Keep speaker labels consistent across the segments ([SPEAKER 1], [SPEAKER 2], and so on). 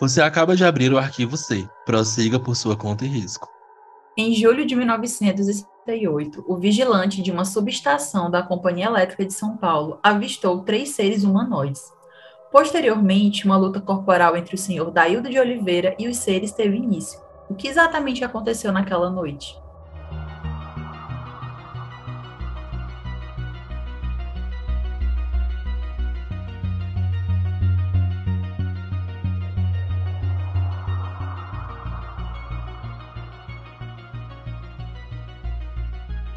[SPEAKER 1] Você acaba de abrir o arquivo C. Prossiga por sua conta e risco.
[SPEAKER 2] Em julho de 1968, o vigilante de uma subestação da Companhia Elétrica de São Paulo avistou três seres humanoides. Posteriormente, uma luta corporal entre o senhor Daildo de Oliveira e os seres teve início. O que exatamente aconteceu naquela noite?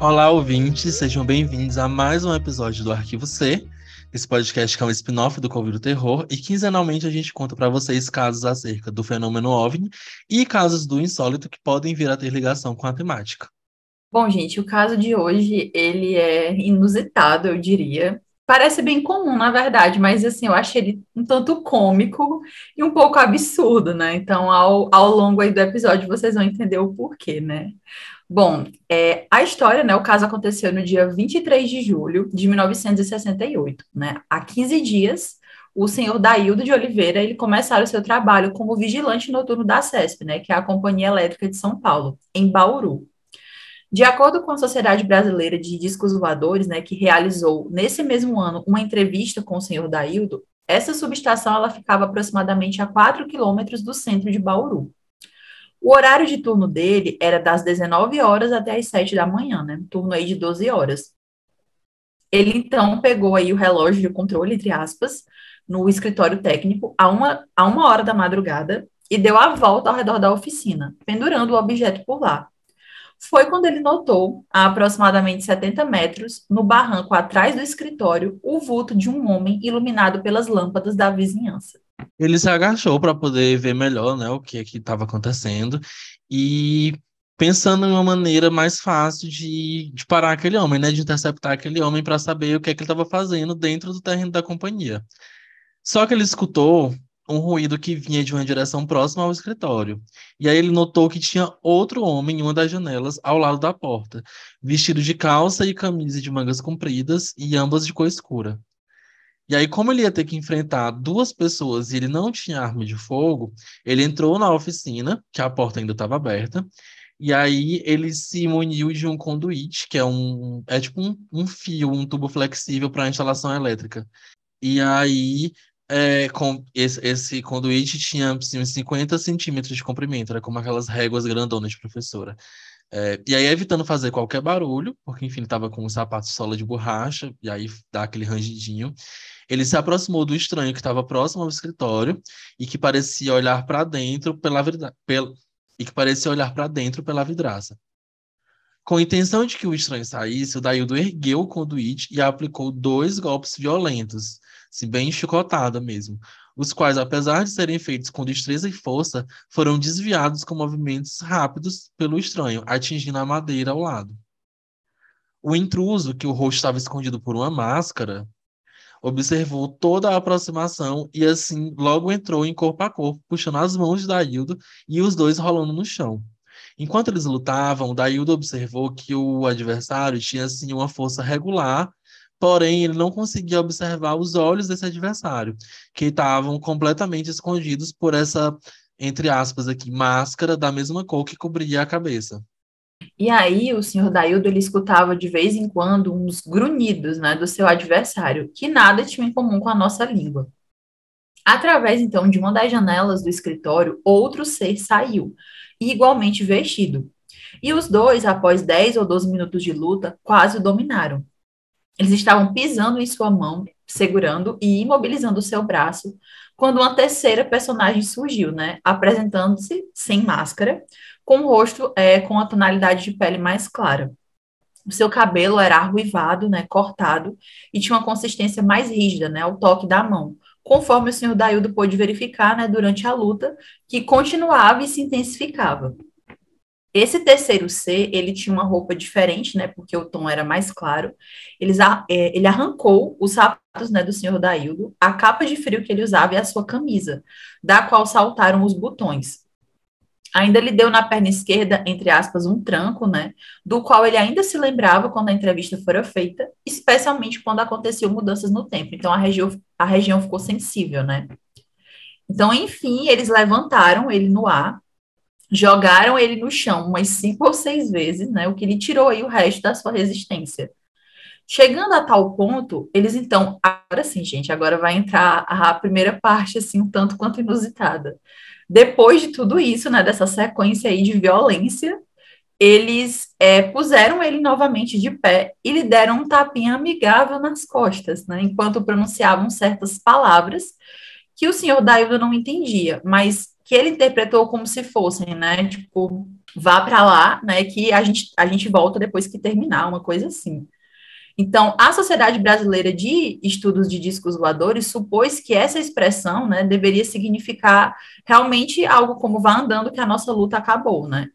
[SPEAKER 1] Olá, ouvintes, sejam bem-vindos a mais um episódio do Arquivo C. Esse podcast que é um spin-off do Covid do Terror e quinzenalmente a gente conta para vocês casos acerca do fenômeno OVNI e casos do insólito que podem vir a ter ligação com a temática.
[SPEAKER 2] Bom, gente, o caso de hoje, ele é inusitado, eu diria. Parece bem comum, na verdade, mas assim, eu achei ele um tanto cômico e um pouco absurdo, né? Então, ao, ao longo aí do episódio, vocês vão entender o porquê, né? Bom, é, a história, né, o caso aconteceu no dia 23 de julho de 1968, né? Há 15 dias, o senhor Daildo de Oliveira, ele começaram o seu trabalho como vigilante noturno da CESP, né, que é a Companhia Elétrica de São Paulo, em Bauru. De acordo com a Sociedade Brasileira de Discos Voadores, né, que realizou nesse mesmo ano uma entrevista com o senhor Daildo, essa subestação ela ficava aproximadamente a 4 quilômetros do centro de Bauru. O horário de turno dele era das 19 horas até as 7 da manhã, né? turno aí de 12 horas. Ele então pegou aí o relógio de controle, entre aspas, no escritório técnico a uma, a uma hora da madrugada e deu a volta ao redor da oficina, pendurando o objeto por lá. Foi quando ele notou, a aproximadamente 70 metros, no barranco atrás do escritório, o vulto de um homem iluminado pelas lâmpadas da vizinhança.
[SPEAKER 1] Ele se agachou para poder ver melhor né, o que estava acontecendo e pensando em uma maneira mais fácil de, de parar aquele homem, né, de interceptar aquele homem para saber o que, é que ele estava fazendo dentro do terreno da companhia. Só que ele escutou um ruído que vinha de uma direção próxima ao escritório. E aí ele notou que tinha outro homem em uma das janelas ao lado da porta, vestido de calça e camisa de mangas compridas e ambas de cor escura. E aí, como ele ia ter que enfrentar duas pessoas e ele não tinha arma de fogo, ele entrou na oficina, que a porta ainda estava aberta, e aí ele se muniu de um conduíte, que é um é tipo um, um fio, um tubo flexível para instalação elétrica. E aí é, com esse, esse conduíte tinha assim, 50 centímetros de comprimento, era como aquelas réguas grandonas de professora. É, e aí, evitando fazer qualquer barulho, porque enfim, ele estava com um sapato sola de borracha, e aí dá aquele rangidinho. Ele se aproximou do estranho que estava próximo ao escritório e que parecia olhar para dentro pela, e que parecia olhar para dentro pela vidraça. Com a intenção de que o estranho saísse, o Daildo ergueu o conduíte e aplicou dois golpes violentos, se bem chicotada mesmo, os quais, apesar de serem feitos com destreza e força, foram desviados com movimentos rápidos pelo estranho, atingindo a madeira ao lado. O intruso, que o rosto estava escondido por uma máscara, observou toda a aproximação e assim logo entrou em corpo a corpo, puxando as mãos de Daildo e os dois rolando no chão. Enquanto eles lutavam, Daildo observou que o adversário tinha assim uma força regular Porém, ele não conseguia observar os olhos desse adversário, que estavam completamente escondidos por essa, entre aspas aqui, máscara da mesma cor que cobria a cabeça.
[SPEAKER 2] E aí, o senhor Daildo, ele escutava de vez em quando uns grunhidos, né, do seu adversário, que nada tinha em comum com a nossa língua. Através, então, de uma das janelas do escritório, outro ser saiu, igualmente vestido. E os dois, após 10 ou 12 minutos de luta, quase o dominaram. Eles estavam pisando em sua mão, segurando e imobilizando o seu braço, quando uma terceira personagem surgiu, né? Apresentando-se sem máscara, com o rosto é, com a tonalidade de pele mais clara. O seu cabelo era arruivado, né, cortado, e tinha uma consistência mais rígida, né, ao toque da mão, conforme o senhor Daildo pôde verificar, né, durante a luta, que continuava e se intensificava. Esse terceiro C, ele tinha uma roupa diferente, né, porque o tom era mais claro. Eles, é, ele arrancou os sapatos, né, do senhor Daildo, a capa de frio que ele usava e a sua camisa, da qual saltaram os botões. Ainda lhe deu na perna esquerda, entre aspas, um tranco, né, do qual ele ainda se lembrava quando a entrevista fora feita, especialmente quando aconteciam mudanças no tempo. Então, a região, a região ficou sensível, né. Então, enfim, eles levantaram ele no ar, jogaram ele no chão umas cinco ou seis vezes, né? O que lhe tirou aí o resto da sua resistência. Chegando a tal ponto, eles então, agora sim, gente, agora vai entrar a primeira parte, assim, um tanto quanto inusitada. Depois de tudo isso, né, dessa sequência aí de violência, eles é, puseram ele novamente de pé e lhe deram um tapinha amigável nas costas, né, enquanto pronunciavam certas palavras que o senhor Daildo não entendia, mas que ele interpretou como se fossem, né, tipo, vá para lá, né, que a gente, a gente volta depois que terminar, uma coisa assim. Então, a Sociedade Brasileira de Estudos de Discos Voadores supôs que essa expressão né, deveria significar realmente algo como vá andando que a nossa luta acabou, né?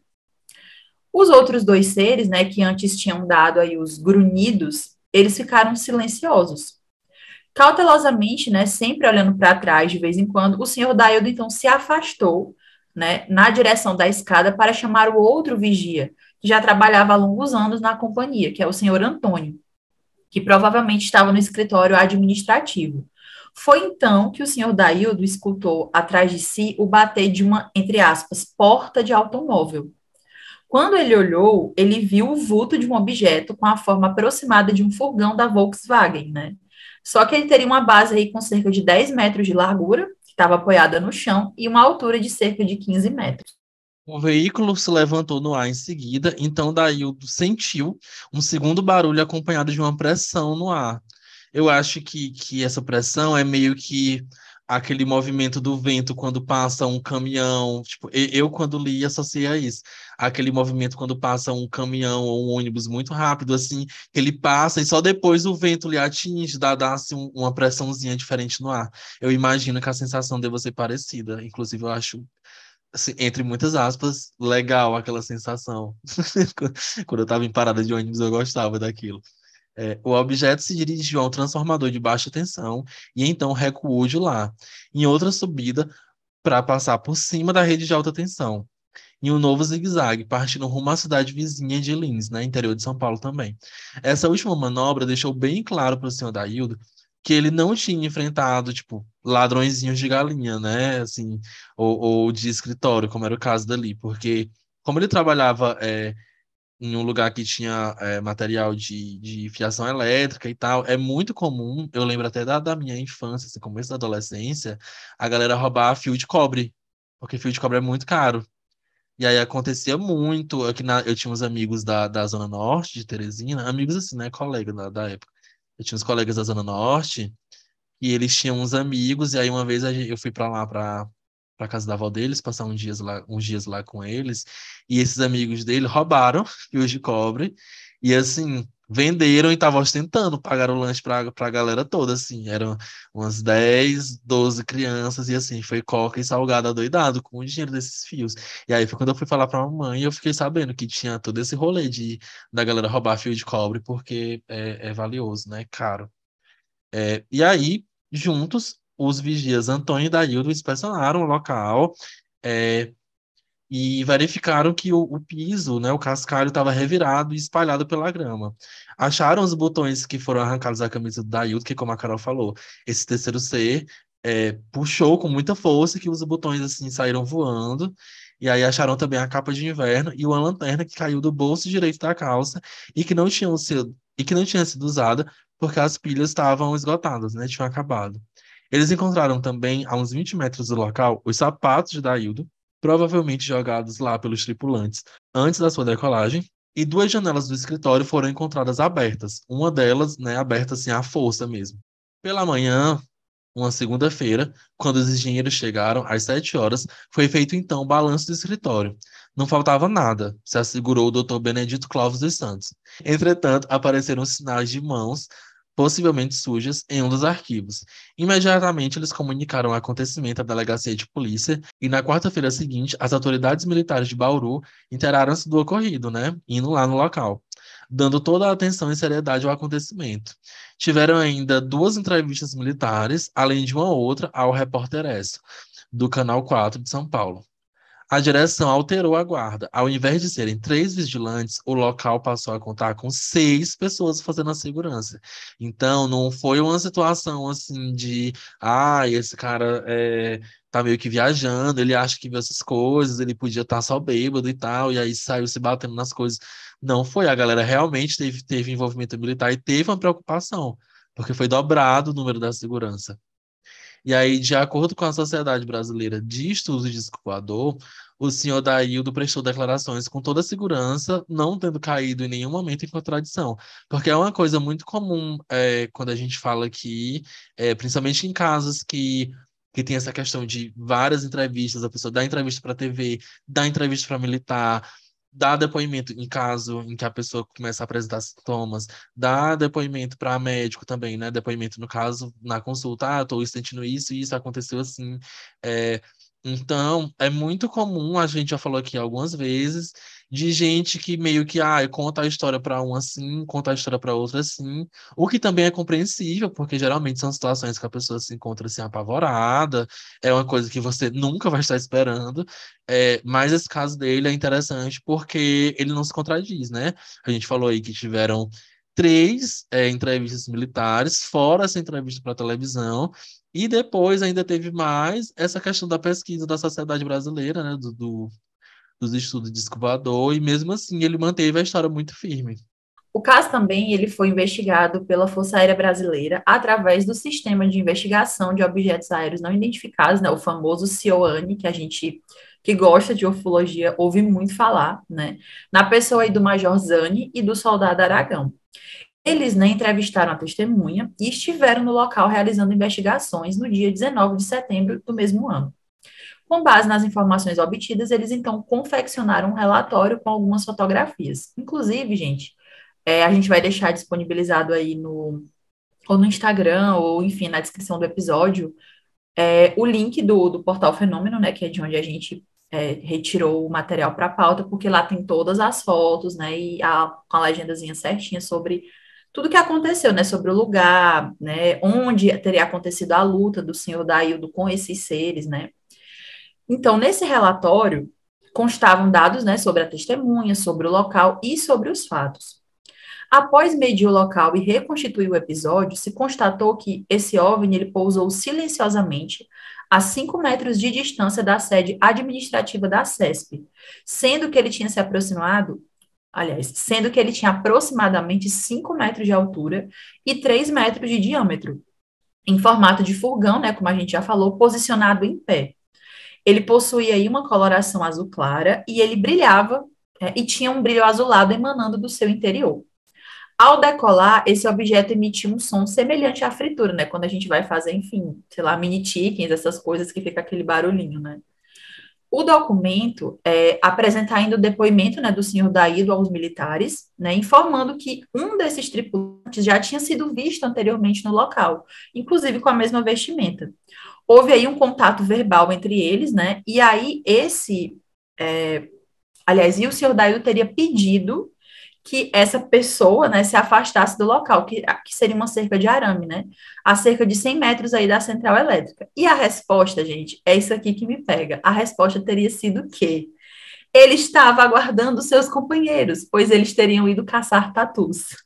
[SPEAKER 2] Os outros dois seres, né, que antes tinham dado aí os grunhidos, eles ficaram silenciosos. Cautelosamente, né, sempre olhando para trás de vez em quando, o senhor Daildo então se afastou, né, na direção da escada para chamar o outro vigia, que já trabalhava há longos anos na companhia, que é o senhor Antônio que provavelmente estava no escritório administrativo. Foi então que o senhor Daildo escutou atrás de si o bater de uma, entre aspas, porta de automóvel. Quando ele olhou, ele viu o vulto de um objeto com a forma aproximada de um furgão da Volkswagen, né? Só que ele teria uma base aí com cerca de 10 metros de largura, que estava apoiada no chão, e uma altura de cerca de 15 metros.
[SPEAKER 1] O veículo se levantou no ar em seguida, então Daildo sentiu um segundo barulho acompanhado de uma pressão no ar. Eu acho que, que essa pressão é meio que aquele movimento do vento quando passa um caminhão. Tipo, eu, quando li, associei a isso. Aquele movimento quando passa um caminhão ou um ônibus muito rápido, assim, ele passa e só depois o vento lhe atinge, dá, dá assim, uma pressãozinha diferente no ar. Eu imagino que a sensação deva ser parecida. Inclusive, eu acho assim, entre muitas aspas, legal aquela sensação. Quando eu estava em parada de ônibus, eu gostava daquilo. É, o objeto se dirigiu a um transformador de baixa tensão e então recuou de lá, em outra subida, para passar por cima da rede de alta tensão, em um novo zigue-zague, partindo rumo à cidade vizinha de Lins, né, interior de São Paulo também. Essa última manobra deixou bem claro para o senhor Daildo que ele não tinha enfrentado, tipo, ladrõezinhos de galinha, né? Assim, ou, ou de escritório, como era o caso dali, porque como ele trabalhava é, em um lugar que tinha é, material de, de fiação elétrica e tal, é muito comum, eu lembro até da, da minha infância, assim, começo da adolescência, a galera roubar fio de cobre, porque fio de cobre é muito caro. E aí acontecia muito, aqui na, eu tinha uns amigos da, da Zona Norte, de Teresina, amigos assim, né, colega da, da época, eu tinha uns colegas da Zona Norte e eles tinham uns amigos, e aí uma vez eu fui para lá, para para casa da avó deles, passar uns dias lá, uns dias lá com eles, e esses amigos dele roubaram fios de cobre, e assim, venderam e estavam ostentando, pagaram o lanche para a galera toda, assim, eram umas 10, 12 crianças, e assim, foi coca e salgado adoidado com o dinheiro desses fios. E aí foi quando eu fui falar para a mamãe, eu fiquei sabendo que tinha todo esse rolê de da galera roubar fio de cobre, porque é, é valioso, né, caro. É, e aí, juntos, os vigias Antônio e Daildo inspecionaram o local, é, e verificaram que o, o piso, né, o cascalho, estava revirado e espalhado pela grama. Acharam os botões que foram arrancados da camisa do Dailton, que como a Carol falou, esse terceiro C é, puxou com muita força que os botões assim saíram voando. E aí acharam também a capa de inverno e uma lanterna que caiu do bolso direito da calça e que não tinha sido, e que não tinha sido usada porque as pilhas estavam esgotadas, né? Tinham acabado. Eles encontraram também, a uns 20 metros do local, os sapatos de Daildo, provavelmente jogados lá pelos tripulantes antes da sua decolagem, e duas janelas do escritório foram encontradas abertas, uma delas, né, aberta assim à força mesmo. Pela manhã, uma segunda-feira, quando os engenheiros chegaram, às sete horas, foi feito então o balanço do escritório. Não faltava nada, se assegurou o doutor Benedito Clóvis dos Santos. Entretanto, apareceram sinais de mãos possivelmente sujas, em um dos arquivos. Imediatamente, eles comunicaram o acontecimento à delegacia de polícia e, na quarta-feira seguinte, as autoridades militares de Bauru inteiraram-se do ocorrido, né? Indo lá no local, dando toda a atenção e seriedade ao acontecimento. Tiveram ainda duas entrevistas militares, além de uma outra ao repórter S, do Canal 4 de São Paulo. A direção alterou a guarda. Ao invés de serem três vigilantes, o local passou a contar com seis pessoas fazendo a segurança. Então, não foi uma situação assim de, ah, esse cara é, tá meio que viajando, ele acha que viu essas coisas, ele podia estar tá só bêbado e tal, e aí saiu se batendo nas coisas. Não foi, a galera realmente teve, teve envolvimento militar e teve uma preocupação, porque foi dobrado o número da segurança. E aí, de acordo com a Sociedade Brasileira de Estudos de Escoador, o senhor Daildo prestou declarações com toda segurança, não tendo caído em nenhum momento em contradição. Porque é uma coisa muito comum é, quando a gente fala aqui, é, principalmente em casos que que tem essa questão de várias entrevistas, a pessoa dá entrevista para a TV, dá entrevista para militar, dá depoimento em caso em que a pessoa começa a apresentar sintomas, dá depoimento para médico também, né? Depoimento no caso na consulta, ah, estou sentindo isso e isso aconteceu assim. É, então, é muito comum, a gente já falou aqui algumas vezes, de gente que meio que ah, conta a história para um assim, conta a história para outra assim, o que também é compreensível, porque geralmente são situações que a pessoa se encontra assim apavorada, é uma coisa que você nunca vai estar esperando, é, mas esse caso dele é interessante porque ele não se contradiz, né? A gente falou aí que tiveram três é, entrevistas militares, fora essa entrevista para televisão, e depois ainda teve mais essa questão da pesquisa da sociedade brasileira, né, do, do dos estudos de escovador, e mesmo assim ele manteve a história muito firme.
[SPEAKER 2] O caso também ele foi investigado pela Força Aérea Brasileira através do Sistema de Investigação de Objetos Aéreos Não Identificados, né, o famoso CIOANI, que a gente que gosta de ufologia ouve muito falar, né, na pessoa aí do Major Zani e do soldado Aragão. Eles né, entrevistaram a testemunha e estiveram no local realizando investigações no dia 19 de setembro do mesmo ano. Com base nas informações obtidas, eles então confeccionaram um relatório com algumas fotografias. Inclusive, gente, é, a gente vai deixar disponibilizado aí no, ou no Instagram, ou enfim, na descrição do episódio, é, o link do, do portal Fenômeno, né, que é de onde a gente é, retirou o material para a pauta, porque lá tem todas as fotos, né, e a, com a legendazinha certinha sobre tudo que aconteceu, né, sobre o lugar, né, onde teria acontecido a luta do senhor Daildo com esses seres, né. Então, nesse relatório, constavam dados, né, sobre a testemunha, sobre o local e sobre os fatos. Após medir o local e reconstituir o episódio, se constatou que esse OVNI ele pousou silenciosamente a 5 metros de distância da sede administrativa da CESP, sendo que ele tinha se aproximado aliás, sendo que ele tinha aproximadamente 5 metros de altura e 3 metros de diâmetro, em formato de furgão, né, como a gente já falou, posicionado em pé. Ele possuía aí uma coloração azul clara e ele brilhava é, e tinha um brilho azulado emanando do seu interior. Ao decolar, esse objeto emitia um som semelhante à fritura, né? Quando a gente vai fazer, enfim, sei lá, mini chickens, essas coisas que fica aquele barulhinho, né? O documento é, apresenta ainda o depoimento né, do senhor Daído aos militares, né, informando que um desses tripulantes já tinha sido visto anteriormente no local, inclusive com a mesma vestimenta. Houve aí um contato verbal entre eles, né? E aí esse, é, aliás, e o senhor Daído teria pedido que essa pessoa, né, se afastasse do local, que, que seria uma cerca de arame, né, a cerca de 100 metros aí da central elétrica. E a resposta, gente, é isso aqui que me pega. A resposta teria sido que ele estava aguardando seus companheiros, pois eles teriam ido caçar tatus.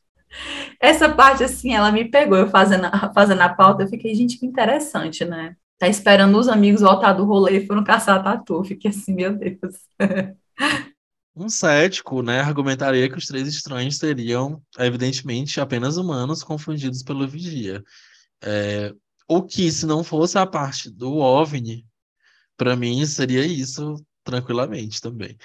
[SPEAKER 2] Essa parte, assim, ela me pegou, eu fazendo, fazendo a pauta, eu fiquei, gente, que interessante, né? Tá esperando os amigos voltar do rolê e foram caçar tatu. Fiquei assim, meu Deus.
[SPEAKER 1] Um cético, né, argumentaria que os três estranhos seriam, evidentemente, apenas humanos confundidos pelo vigia. É, o que, se não fosse a parte do OVNI, para mim seria isso tranquilamente também.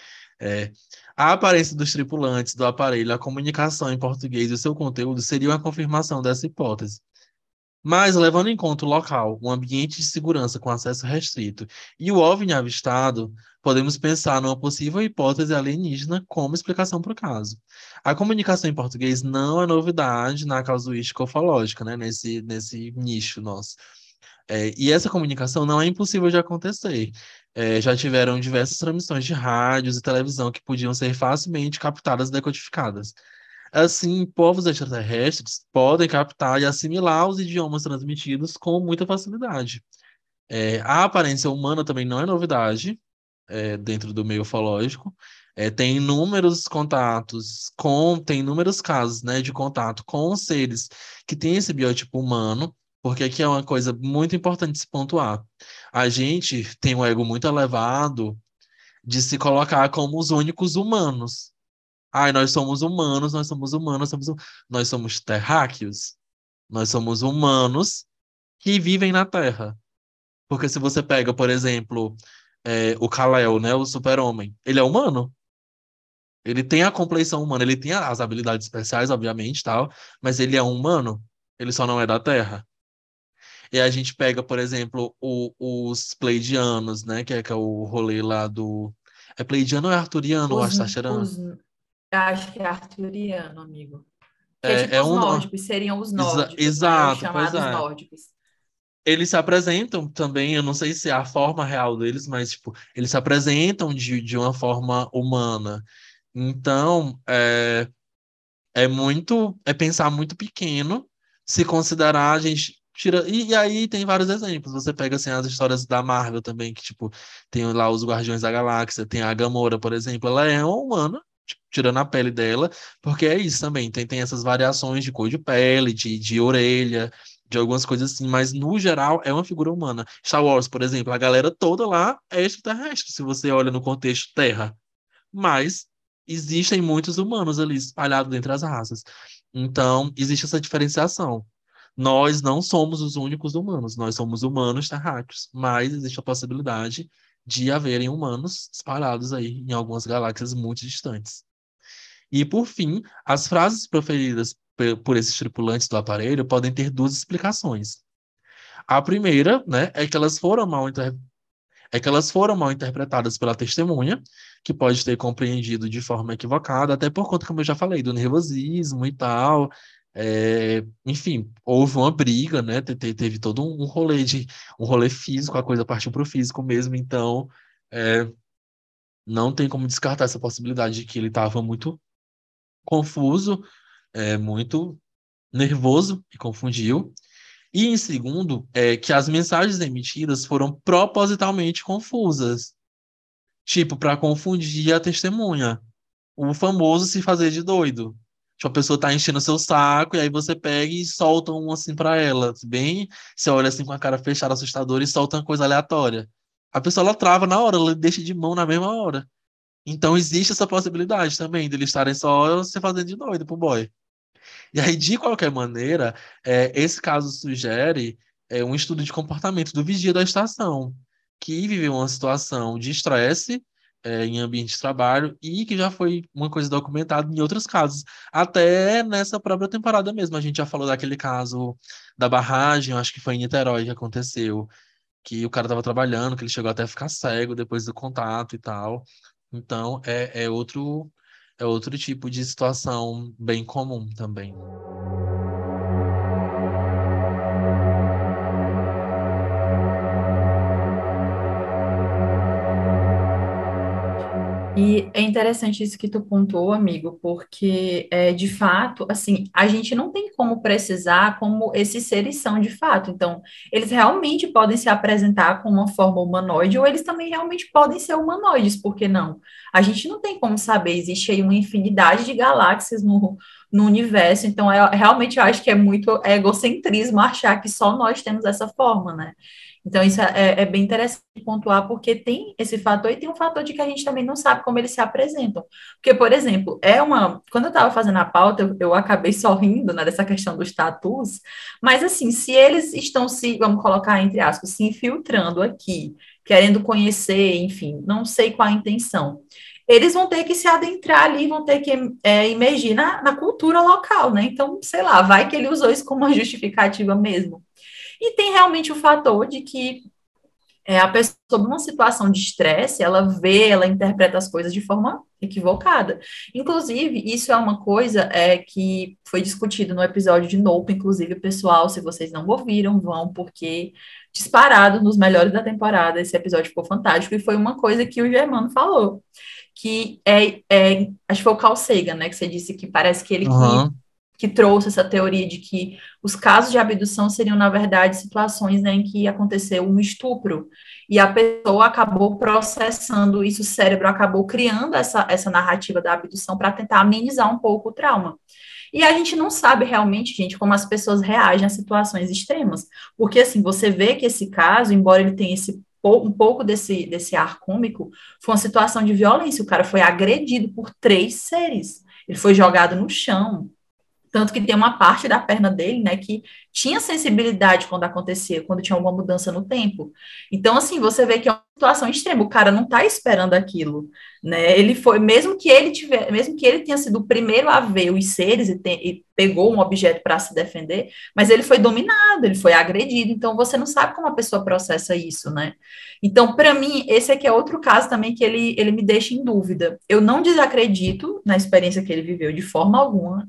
[SPEAKER 1] É, a aparência dos tripulantes do aparelho, a comunicação em português e o seu conteúdo seriam a confirmação dessa hipótese. Mas, levando em conta o local, um ambiente de segurança com acesso restrito e o OVNI avistado, podemos pensar numa possível hipótese alienígena como explicação para o caso. A comunicação em português não é novidade na casuística ufológica, né? nesse, nesse nicho nosso. É, e essa comunicação não é impossível de acontecer. É, já tiveram diversas transmissões de rádios e televisão que podiam ser facilmente captadas e decodificadas. Assim, povos extraterrestres podem captar e assimilar os idiomas transmitidos com muita facilidade. É, a aparência humana também não é novidade. é, dentro do meio ufológico. É, tem inúmeros contatos com, tem inúmeros casos, né, de contato com seres que têm esse biotipo humano, porque aqui é uma coisa muito importante se pontuar. A gente tem um ego muito elevado de se colocar como os únicos humanos. Ai, nós somos humanos, nós somos humanos, somos, nós somos terráqueos. Nós somos humanos que vivem na Terra. Porque se você pega, por exemplo, é, o Kal-El, né, o super-homem, ele é humano. Ele tem a compleição humana, ele tem as habilidades especiais, obviamente, tal, mas ele é um humano, ele só não é da Terra. E a gente pega, por exemplo, o, os Pleidianos, né, que é, que é o rolê lá do... É Pleidiano ou é Arturiano,
[SPEAKER 2] os,
[SPEAKER 1] acho, tá cheirando?
[SPEAKER 2] Os, acho que é Arturiano, amigo. Que é,
[SPEAKER 1] é,
[SPEAKER 2] tipo
[SPEAKER 1] é
[SPEAKER 2] os
[SPEAKER 1] um...
[SPEAKER 2] nórdicos, seriam os nórdicos, né,
[SPEAKER 1] Exato,
[SPEAKER 2] os chamados
[SPEAKER 1] é.
[SPEAKER 2] nórdicos.
[SPEAKER 1] eles se apresentam também, eu não sei se é a forma real deles, mas tipo, eles se apresentam de, de uma forma humana. Então, é, é muito, é pensar muito pequeno, se considerar a gente tira e, e aí tem vários exemplos. Você pega assim as histórias da Marvel também, que tipo, tem lá os Guardiões da Galáxia, tem a Gamora, por exemplo, ela é uma humana, tirando a pele dela, porque é isso também, tem, tem essas variações de cor de pele, de, de orelha, de algumas coisas assim, mas no geral é uma figura humana. Star Wars, por exemplo, a galera toda lá é extraterrestre, se você olha no contexto Terra. Mas existem muitos humanos ali espalhados entre as raças. Então, existe essa diferenciação. Nós não somos os únicos humanos, nós somos humanos terráqueos, mas existe a possibilidade de haverem humanos espalhados aí em algumas galáxias muito distantes. E, por fim, as frases proferidas por esses tripulantes do aparelho podem ter duas explicações. A primeira, né, é que elas foram mal inter... é que elas foram mal interpretadas pela testemunha, que pode ter compreendido de forma equivocada, até por conta, como eu já falei, do nervosismo e tal. É... enfim, houve uma briga, né? Teve, teve todo um rolê de um rolê físico, a coisa partiu para o físico mesmo, então é... não tem como descartar essa possibilidade de que ele estava muito confuso é, muito nervoso e confundiu. E em segundo, é que as mensagens emitidas foram propositalmente confusas. Tipo, para confundir a testemunha. O famoso se fazer de doido. Tipo, a pessoa tá enchendo seu saco e aí você pega e solta um assim para ela. Bem, você olha assim com a cara fechada, assustadora e solta uma coisa aleatória. A pessoa ela trava na hora, ela deixa de mão na mesma hora. Então existe essa possibilidade também de eles estarem só se fazendo de doido pro boy. E aí, de qualquer maneira, é, esse caso sugere é, um estudo de comportamento do vigia da estação, que viveu uma situação de estresse é, em ambiente de trabalho e que já foi uma coisa documentada em outros casos, até nessa própria temporada mesmo. A gente já falou daquele caso da barragem, acho que foi em Niterói que aconteceu, que o cara estava trabalhando, que ele chegou até a ficar cego depois do contato e tal. Então, é, é outro é outro tipo de situação bem comum também.
[SPEAKER 2] E é interessante isso que tu pontuou, amigo, porque é, de fato, assim, a gente não tem como precisar como esses seres são de fato. Então, eles realmente podem se apresentar com uma forma humanoide, ou eles também realmente podem ser humanoides, por que não? A gente não tem como saber, existe aí uma infinidade de galáxias no, no universo, então é, realmente eu acho que é muito egocentrismo achar que só nós temos essa forma, né? Então, isso é, é, bem interessante pontuar, porque tem esse fator e tem um fator de que a gente também não sabe como eles se apresentam. Porque, por exemplo, é uma. Quando eu estava fazendo a pauta, eu, eu acabei sorrindo né, dessa questão dos tatus, mas assim, se eles estão se, vamos colocar entre aspas, se infiltrando aqui, querendo conhecer, enfim, não sei qual a intenção eles vão ter que se adentrar ali, vão ter que é, emergir na, na, cultura local, né? Então, sei lá, vai que ele usou isso como uma justificativa mesmo. E tem realmente o fator de que é, a pessoa, numa situação de estresse, ela vê, ela interpreta as coisas de forma equivocada. Inclusive, isso é uma coisa é, que foi discutido no episódio de Nope, inclusive, pessoal, se vocês não ouviram, vão, porque disparado nos melhores da temporada, esse episódio ficou fantástico, e foi uma coisa que o Germano falou, que é, é acho que foi o Carl Sagan, né, que você disse que parece que ele
[SPEAKER 1] uhum.
[SPEAKER 2] Que trouxe essa teoria de que os casos de abdução seriam, na verdade, situações né, em que aconteceu um estupro e a pessoa acabou processando isso, o cérebro acabou criando essa, essa narrativa da abdução para tentar amenizar um pouco o trauma. E a gente não sabe realmente, gente, como as pessoas reagem a situações extremas. Porque, assim, você vê que esse caso, embora ele tenha esse um pouco desse, desse ar cômico, foi uma situação de violência. O cara foi agredido por três seres. Ele foi jogado no chão, tanto que tem uma parte da perna dele, né, que tinha sensibilidade quando acontecia, quando tinha alguma mudança no tempo. Então, assim, você vê que é uma situação extrema, o cara não está esperando aquilo, né? Ele foi, mesmo que ele tiver, mesmo que ele tenha sido o primeiro a ver os seres e, tem, e pegou um objeto para se defender, mas ele foi dominado, ele foi agredido, então você não sabe como a pessoa processa isso, né? Então, para mim, esse aqui é outro caso também que ele, ele me deixa em dúvida. Eu não desacredito na experiência que ele viveu de forma alguma,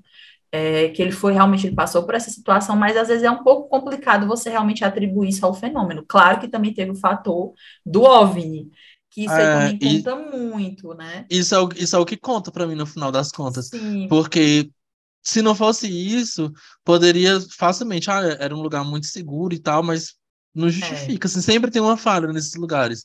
[SPEAKER 2] é, que ele foi realmente, ele passou por essa situação, mas às vezes é um pouco complicado você realmente atribuir isso ao fenômeno. Claro que também teve o fator do OVNI, que isso é, aí conta muito, né?
[SPEAKER 1] Isso é, o, isso é o que conta para mim no final das contas. Sim. Porque se não fosse isso, poderia facilmente, ah, era um lugar muito seguro e tal, mas não justifica, é. assim, sempre tem uma falha nesses lugares.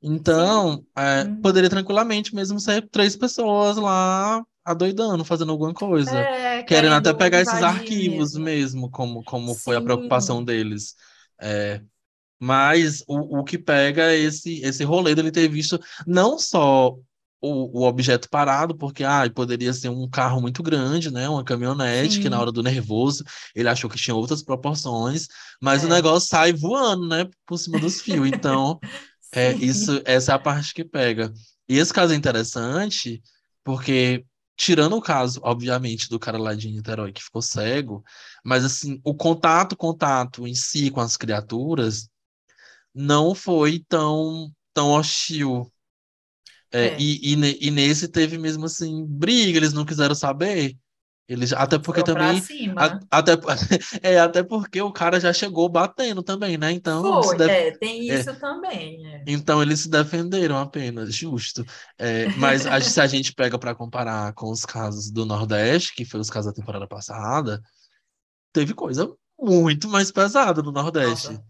[SPEAKER 1] Então, é, uhum. poderia tranquilamente mesmo ser três pessoas lá adoidando, fazendo alguma coisa. É, querendo até pegar esses arquivos mesmo, mesmo como, como foi a preocupação deles. É, mas o, o que pega é esse, esse rolê dele ter visto não só o, o objeto parado, porque ah, poderia ser um carro muito grande, né? Uma caminhonete, Sim. que na hora do nervoso ele achou que tinha outras proporções, mas é. o negócio sai voando, né? Por cima dos fios. Então, é, isso, essa é a parte que pega. E esse caso é interessante porque tirando o caso, obviamente, do cara lá de Niterói que ficou cego, mas assim, o contato, contato em si com as criaturas não foi tão, tão hostil. É, é. E, e, e, nesse teve mesmo assim, briga, eles não quiseram saber. Eles, até porque também. A, até, é, até porque o cara já chegou batendo também, né? Então.
[SPEAKER 2] Foi, def... é, tem é. isso é. também. É.
[SPEAKER 1] Então eles se defenderam apenas, justo. É, mas a, se a gente pega para comparar com os casos do Nordeste, que foi os casos da temporada passada, teve coisa muito mais pesada no Nordeste. Nossa.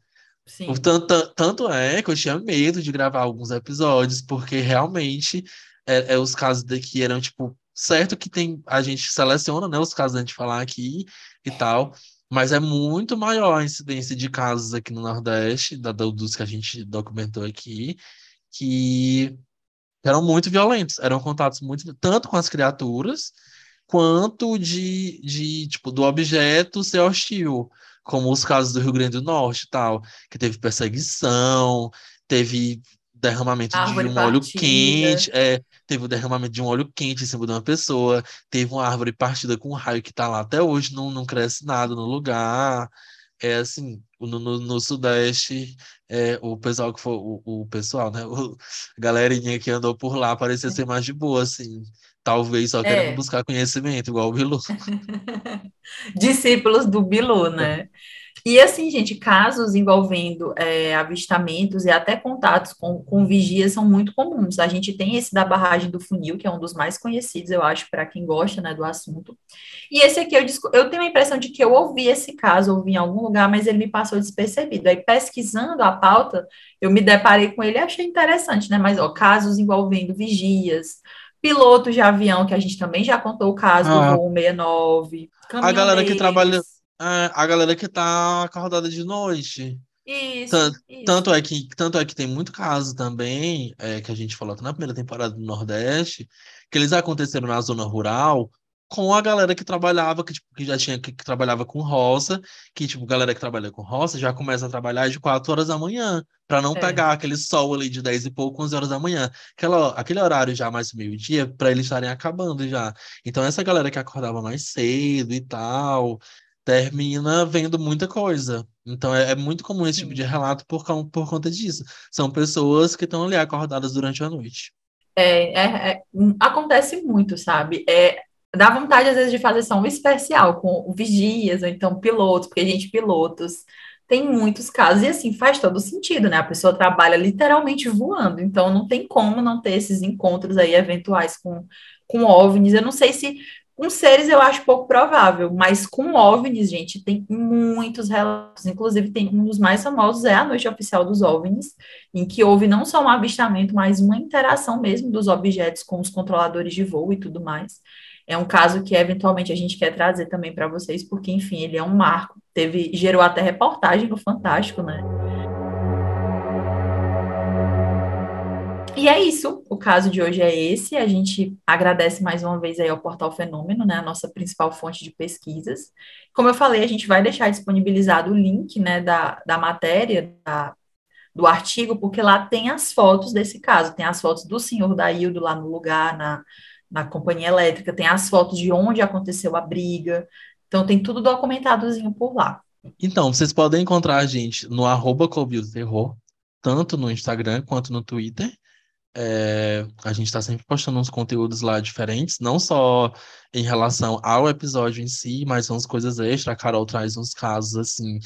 [SPEAKER 1] Sim. Tanto, tanto é que eu tinha medo de gravar alguns episódios, porque realmente é, é os casos daqui eram, tipo, Certo que tem a gente seleciona, né, os casos a gente falar aqui e tal, mas é muito maior a incidência de casos aqui no Nordeste, da, dos que a gente documentou aqui, que eram muito violentos, eram contatos muito tanto com as criaturas quanto de, de tipo do objeto ser hostil, como os casos do Rio Grande do Norte, tal, que teve perseguição, teve derramamento árvore de um óleo quente, é, teve o derramamento de um óleo quente em cima de uma pessoa, teve uma árvore partida com um raio que está lá até hoje, não, não cresce nada no lugar. É assim, no, no, no Sudeste, é, o pessoal que foi, o, o pessoal, né? O, a galerinha que andou por lá parecia ser mais de boa, assim. Talvez só querendo é. buscar conhecimento, igual o Bilu.
[SPEAKER 2] Discípulos do Bilu, né? E assim, gente, casos envolvendo é, avistamentos e até contatos com, com vigias são muito comuns. A gente tem esse da barragem do funil, que é um dos mais conhecidos, eu acho, para quem gosta né, do assunto. E esse aqui, eu, eu tenho a impressão de que eu ouvi esse caso, ouvi em algum lugar, mas ele me passou despercebido. Aí, pesquisando a pauta, eu me deparei com ele e achei interessante, né? Mas, ó, casos envolvendo vigias, pilotos de avião, que a gente também já contou o caso ah. do voo 69.
[SPEAKER 1] A galera que trabalha a galera que tá acordada de noite.
[SPEAKER 2] Isso,
[SPEAKER 1] tanto,
[SPEAKER 2] isso.
[SPEAKER 1] Tanto, é que, tanto é que tem muito caso também, é, que a gente falou na primeira temporada do Nordeste, que eles aconteceram na zona rural com a galera que trabalhava, que, tipo, que já tinha, que, que, trabalhava com roça, que, tipo, galera que trabalha com roça já começa a trabalhar de 4 horas da manhã, para não é. pegar aquele sol ali de 10 e pouco, 11 horas da manhã. Aquela, aquele horário já mais meio-dia, para eles estarem acabando já. Então, essa galera que acordava mais cedo e tal, termina vendo muita coisa. Então é, é muito comum esse Sim. tipo de relato por, por conta disso. São pessoas que estão ali acordadas durante a noite.
[SPEAKER 2] É, é, é, acontece muito, sabe? É, dá vontade, às vezes, de fazer só um especial com vigias, ou então pilotos, porque, gente, pilotos tem muitos casos, e assim, faz todo sentido, né? A pessoa trabalha literalmente voando, então não tem como não ter esses encontros aí eventuais com, com OVNIs. Eu não sei se Com seres eu acho pouco provável, mas com OVNIs, gente, tem muitos relatos. Inclusive, tem um dos mais famosos, é a Noite Oficial dos OVNIs, em que houve não só um avistamento, mas uma interação mesmo dos objetos com os controladores de voo e tudo mais. É um caso que eventualmente a gente quer trazer também para vocês, porque, enfim, ele é um marco. Teve, gerou até reportagem no Fantástico, né? E é isso, o caso de hoje é esse. A gente agradece mais uma vez aí ao Portal Fenômeno, né, a nossa principal fonte de pesquisas. Como eu falei, a gente vai deixar disponibilizado o link, né, da, da matéria, da, do artigo, porque lá tem as fotos desse caso, tem as fotos do senhor Daildo lá no lugar, na, na companhia elétrica, tem as fotos de onde aconteceu a briga, então tem tudo documentadozinho por lá.
[SPEAKER 1] Então, vocês podem encontrar a gente no arroba Terror, tanto no Instagram quanto no Twitter. É, a gente está sempre postando uns conteúdos lá diferentes, não só em relação ao episódio em si, mas são as coisas extra. A Carol traz uns casos assim,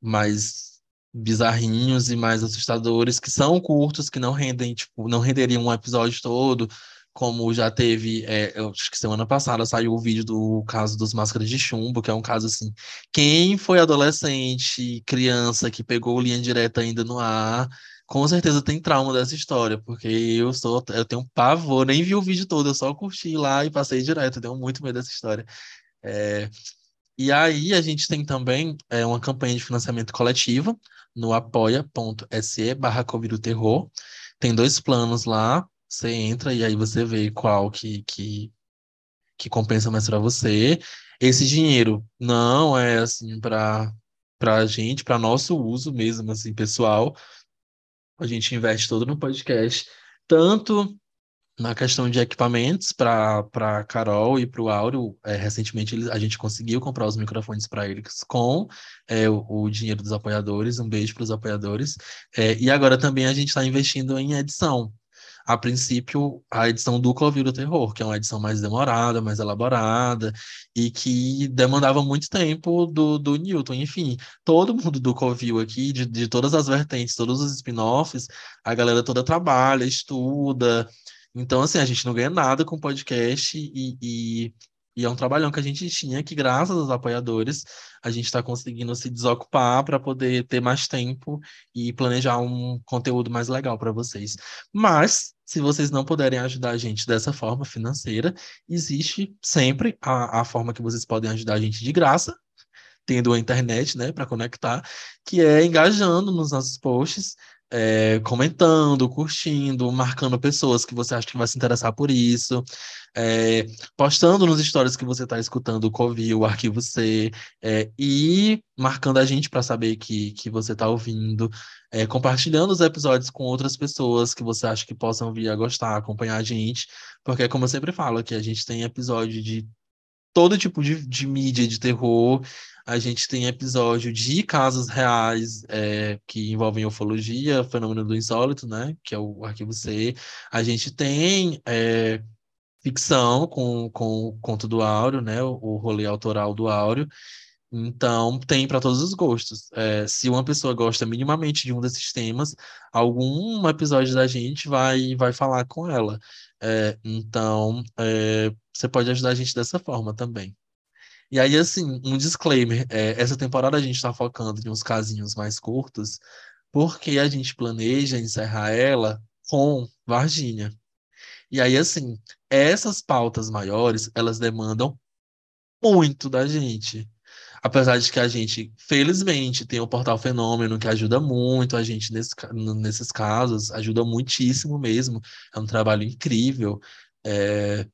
[SPEAKER 1] mais bizarrinhos e mais assustadores, que são curtos, que não rendem, tipo, não renderiam um episódio todo, como já teve, é, acho que semana passada saiu o vídeo do caso dos máscaras de chumbo, que é um caso assim, quem foi adolescente, criança que pegou linha direta ainda no ar com certeza tem trauma dessa história, porque eu sou, eu tenho pavor, nem vi o vídeo todo, eu só curti lá e passei direto, eu tenho muito medo dessa história. É, e aí a gente tem também é, uma campanha de financiamento coletivo no apoia.se barra Terror. Tem dois planos lá, você entra e aí você vê qual que, que, que compensa mais para você. Esse dinheiro não é assim para para gente, para nosso uso mesmo, assim, pessoal a gente investe todo no podcast, tanto na questão de equipamentos para a Carol e para o Áureo. É, recentemente eles, a gente conseguiu comprar os microfones para eles com é, o, o, dinheiro dos apoiadores. Um beijo para os apoiadores. É, e agora também a gente está investindo em edição a princípio, a edição do Covil do Terror, que é uma edição mais demorada, mais elaborada, e que demandava muito tempo do, do Newton. Enfim, todo mundo do Covil aqui, de, de todas as vertentes, todos os spin-offs, a galera toda trabalha, estuda. Então, assim, a gente não ganha nada com podcast e, e e é um trabalhão que a gente tinha que, graças aos apoiadores, a gente está conseguindo se desocupar para poder ter mais tempo e planejar um conteúdo mais legal para vocês. Mas, se vocês não puderem ajudar a gente dessa forma financeira, existe sempre a, a forma que vocês podem ajudar a gente de graça, tendo a internet, né, para conectar, que é engajando nos nossos posts, é, comentando, curtindo, marcando pessoas que você acha que vai se interessar por isso, é, postando nos stories que você está escutando o Covil, o Arquivo C, é, e marcando a gente para saber que, que você está ouvindo, compartilhando os episódios com outras pessoas que você acha que possam vir a gostar, acompanhar a gente, porque como eu sempre falo, que a gente tem episódio de todo tipo de, de mídia de terror. A gente tem episódio de casos reais é, que envolvem ufologia, fenômeno do insólito, né? Que é o arquivo C. A gente tem é, ficção com, com o conto do Áureo, né? O, rolê autoral do Áureo. Então, tem para todos os gostos. É, se uma pessoa gosta minimamente de um desses temas, algum episódio da gente vai, vai falar com ela. É, então, é, você pode ajudar a gente dessa forma também. E aí, assim, um disclaimer: é, essa temporada a gente está focando em uns casinhos mais curtos, porque a gente planeja encerrar ela com Varginha. E aí, assim, essas pautas maiores, elas demandam muito da gente. Apesar de que a gente, felizmente, tem o Portal Fenômeno, que ajuda muito a gente nesse, nesses casos, ajuda muitíssimo mesmo. É um trabalho incrível. É,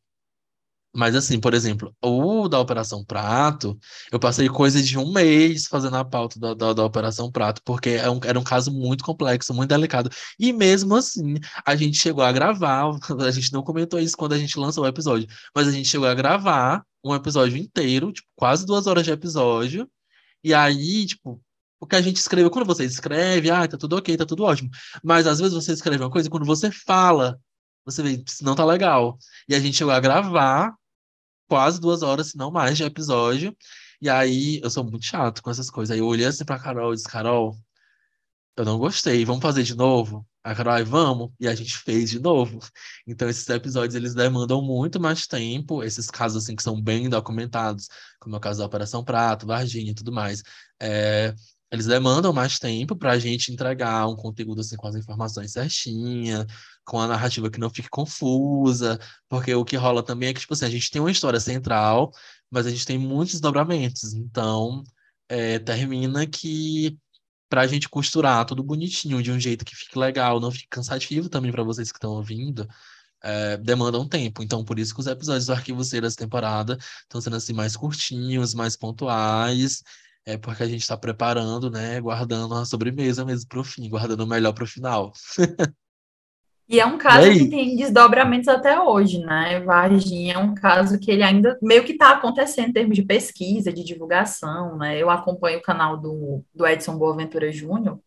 [SPEAKER 1] mas assim, por exemplo, o da Operação Prato, eu passei coisa de um mês fazendo a pauta da, da, da Operação Prato, porque é um, era um caso muito complexo, muito delicado. E mesmo assim, a gente chegou a gravar, a gente não comentou isso quando a gente lançou o episódio, mas a gente chegou a gravar um episódio inteiro, tipo, quase duas horas de episódio. E aí, tipo, o que a gente escreveu, quando você escreve, ah, tá tudo ok, tá tudo ótimo. Mas às vezes você escreve uma coisa e quando você fala, você vê, não tá legal. E a gente chegou a gravar quase duas horas, se não mais, de episódio. E aí, eu sou muito chato com essas coisas. Aí eu olhei assim pra Carol e disse, Carol, eu não gostei, vamos fazer de novo? A Carol, ai, vamos, e a gente fez de novo. Então, esses episódios, eles demandam muito mais tempo, esses casos, assim, que são bem documentados, como é o caso da Operação Prato, Varginha e tudo mais. É, eles demandam mais tempo para a gente entregar um conteúdo assim, com as informações certinhas, com a narrativa que não fique confusa, porque o que rola também é que, tipo assim, a gente tem uma história central, mas a gente tem muitos desdobramentos, então é, termina que para a gente costurar tudo bonitinho, de um jeito que fique legal, não fique cansativo também para vocês que estão ouvindo, é, demanda um tempo. Então, por isso que os episódios do Arquivo C dessa temporada estão sendo assim mais curtinhos, mais pontuais, é porque a gente está preparando, né, guardando a sobremesa mesmo para o fim, guardando o melhor para o final.
[SPEAKER 2] E é um caso que tem desdobramentos até hoje, né? Varginha é um caso que ele ainda meio que está acontecendo em termos de pesquisa, de divulgação, né? Eu acompanho o canal do, do Edson Boaventura Júnior,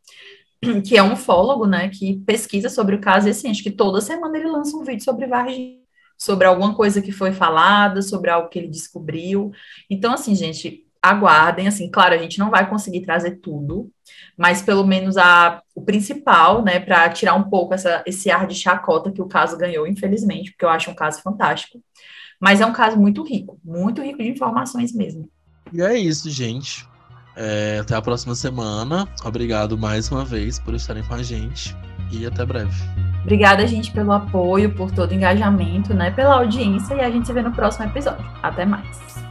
[SPEAKER 2] que é um ufólogo, né? Que pesquisa sobre o caso e assim, acho que toda semana ele lança um vídeo sobre Varginha, sobre alguma coisa que foi falada, sobre algo que ele descobriu. Então, assim, gente, aguardem, assim, claro, a gente não vai conseguir trazer tudo, mas pelo menos a, o principal, né, para tirar um pouco essa, esse ar de chacota que o caso ganhou, infelizmente, porque eu acho um caso fantástico, mas é um caso muito rico, muito rico de informações mesmo.
[SPEAKER 1] E é isso, gente. É, até a próxima semana. Obrigado mais uma vez por estarem com a gente e até breve.
[SPEAKER 2] Obrigada, gente, pelo apoio, por todo o engajamento, né, pela audiência e a gente se vê no próximo episódio. Até mais.